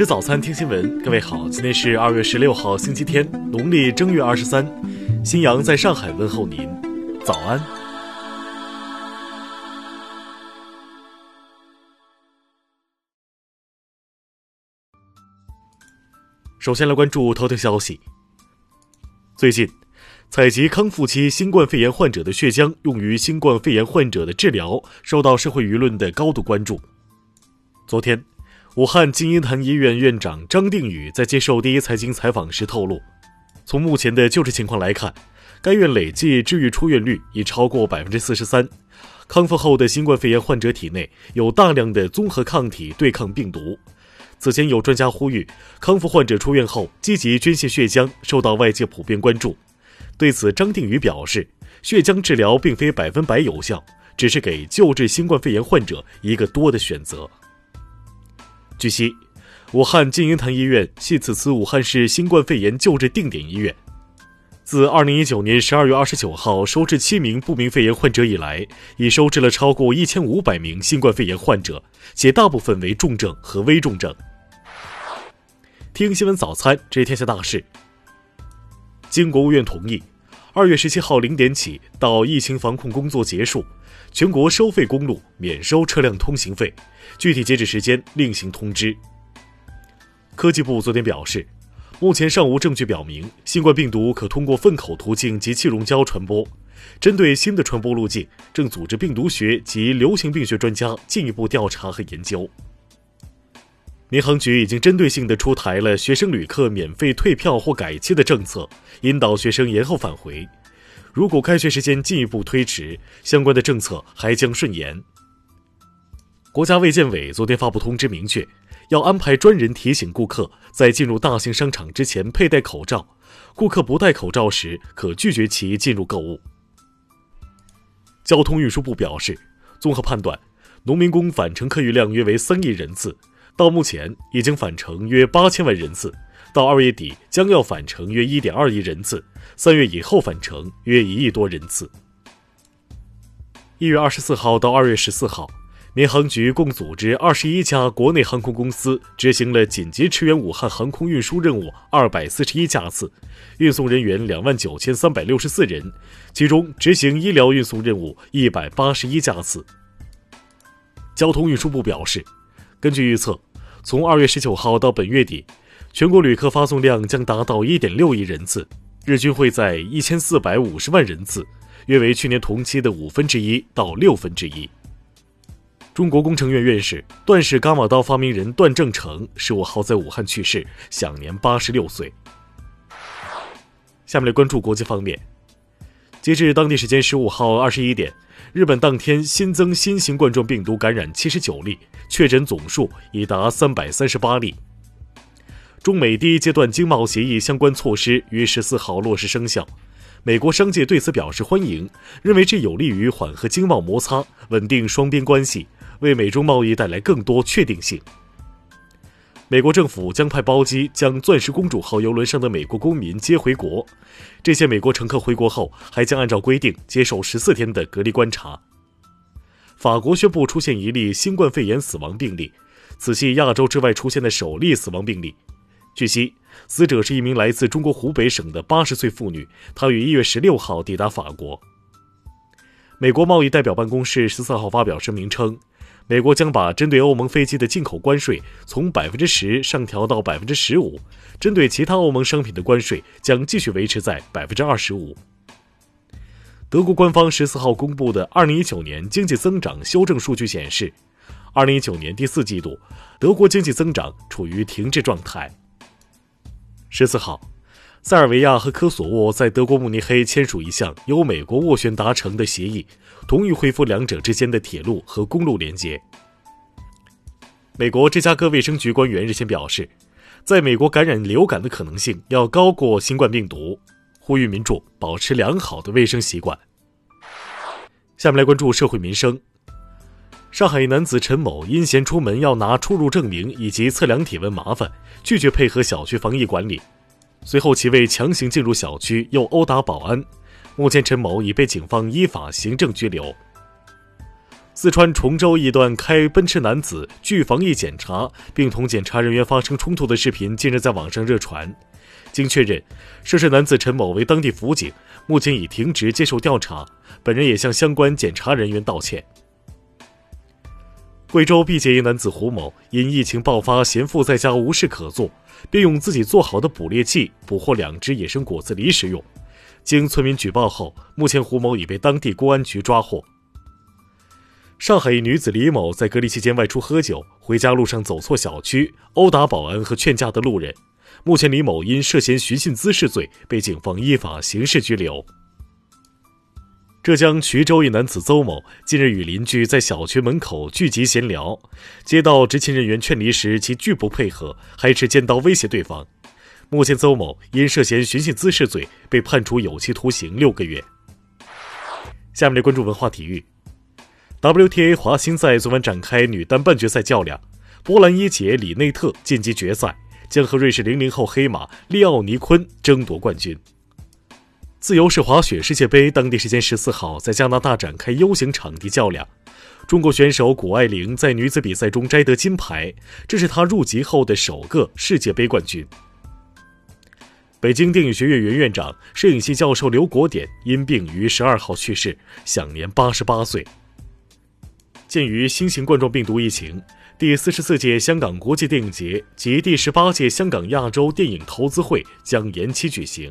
吃早餐，听新闻。各位好，今天是二月十六号，星期天，农历正月二十三。新阳在上海问候您，早安。首先来关注头条消息。最近，采集康复期新冠肺炎患者的血浆用于新冠肺炎患者的治疗，受到社会舆论的高度关注。昨天。武汉金银潭医院院长张定宇在接受第一财经采访时透露，从目前的救治情况来看，该院累计治愈出院率已超过百分之四十三。康复后的新冠肺炎患者体内有大量的综合抗体对抗病毒。此前有专家呼吁，康复患者出院后积极捐献血浆，受到外界普遍关注。对此，张定宇表示，血浆治疗并非百分百有效，只是给救治新冠肺炎患者一个多的选择。据悉，武汉金银潭医院系此次武汉市新冠肺炎救治定点医院。自2019年12月29号收治七名不明肺炎患者以来，已收治了超过1500名新冠肺炎患者，且大部分为重症和危重症。听新闻早餐，知天下大事。经国务院同意，2月17号零点起到疫情防控工作结束。全国收费公路免收车辆通行费，具体截止时间另行通知。科技部昨天表示，目前尚无证据表明新冠病毒可通过粪口途径及气溶胶传播。针对新的传播路径，正组织病毒学及流行病学专家进一步调查和研究。民航局已经针对性地出台了学生旅客免费退票或改期的政策，引导学生延后返回。如果开学时间进一步推迟，相关的政策还将顺延。国家卫健委昨天发布通知，明确要安排专人提醒顾客在进入大型商场之前佩戴口罩，顾客不戴口罩时可拒绝其进入购物。交通运输部表示，综合判断，农民工返程客运量约为三亿人次，到目前已经返程约八千万人次。到二月底将要返程约一点二亿人次，三月以后返程约一亿多人次。一月二十四号到二月十四号，民航局共组织二十一家国内航空公司执行了紧急驰援武汉航空运输任务二百四十一架次，运送人员两万九千三百六十四人，其中执行医疗运送任务一百八十一架次。交通运输部表示，根据预测，从二月十九号到本月底。全国旅客发送量将达到一点六亿人次，日均会在一千四百五十万人次，约为去年同期的五分之一到六分之一。中国工程院院士、段氏伽马刀发明人段正成十五号在武汉去世，享年八十六岁。下面来关注国际方面，截至当地时间十五号二十一点，日本当天新增新型冠状病毒感染七十九例，确诊总数已达三百三十八例。中美第一阶段经贸协议相关措施于十四号落实生效，美国商界对此表示欢迎，认为这有利于缓和经贸摩擦、稳定双边关系，为美中贸易带来更多确定性。美国政府将派包机将“钻石公主号”游轮上的美国公民接回国，这些美国乘客回国后还将按照规定接受十四天的隔离观察。法国宣布出现一例新冠肺炎死亡病例，此系亚洲之外出现的首例死亡病例。据悉，死者是一名来自中国湖北省的八十岁妇女，她于一月十六号抵达法国。美国贸易代表办公室十四号发表声明称，美国将把针对欧盟飞机的进口关税从百分之十上调到百分之十五，针对其他欧盟商品的关税将继续维持在百分之二十五。德国官方十四号公布的二零一九年经济增长修正数据显示，二零一九年第四季度，德国经济增长处于停滞状态。十四号，塞尔维亚和科索沃在德国慕尼黑签署一项由美国斡旋达成的协议，同意恢复两者之间的铁路和公路连接。美国芝加哥卫生局官员日前表示，在美国感染流感的可能性要高过新冠病毒，呼吁民众保持良好的卫生习惯。下面来关注社会民生。上海一男子陈某因嫌出门要拿出入证明以及测量体温麻烦，拒绝配合小区防疫管理。随后，其为强行进入小区，又殴打保安。目前，陈某已被警方依法行政拘留。四川崇州一段开奔驰男子拒防疫检查，并同检查人员发生冲突的视频近日在网上热传。经确认，涉事男子陈某为当地辅警，目前已停职接受调查，本人也向相关检查人员道歉。贵州毕节一男子胡某因疫情爆发，闲赋在家无事可做，便用自己做好的捕猎器捕获两只野生果子狸食用。经村民举报后，目前胡某已被当地公安局抓获。上海一女子李某在隔离期间外出喝酒，回家路上走错小区，殴打保安和劝架的路人。目前李某因涉嫌寻衅滋事罪被警方依法刑事拘留。浙江衢州一男子邹某近日与邻居在小区门口聚集闲聊，接到执勤人员劝离时，其拒不配合，还持尖刀威胁对方。目前邹某因涉嫌寻衅滋事罪被判处有期徒刑六个月。下面来关注文化体育。WTA 华兴赛昨晚展开女单半决赛较量，波兰一姐里内特晋级决赛，将和瑞士零零后黑马利奥尼坤争夺冠军。自由式滑雪世界杯当地时间十四号在加拿大展开 U 型场地较量，中国选手谷爱凌在女子比赛中摘得金牌，这是她入籍后的首个世界杯冠军。北京电影学院原院长、摄影系教授刘国典因病于十二号去世，享年八十八岁。鉴于新型冠状病毒疫情，第四十四届香港国际电影节及第十八届香港亚洲电影投资会将延期举行。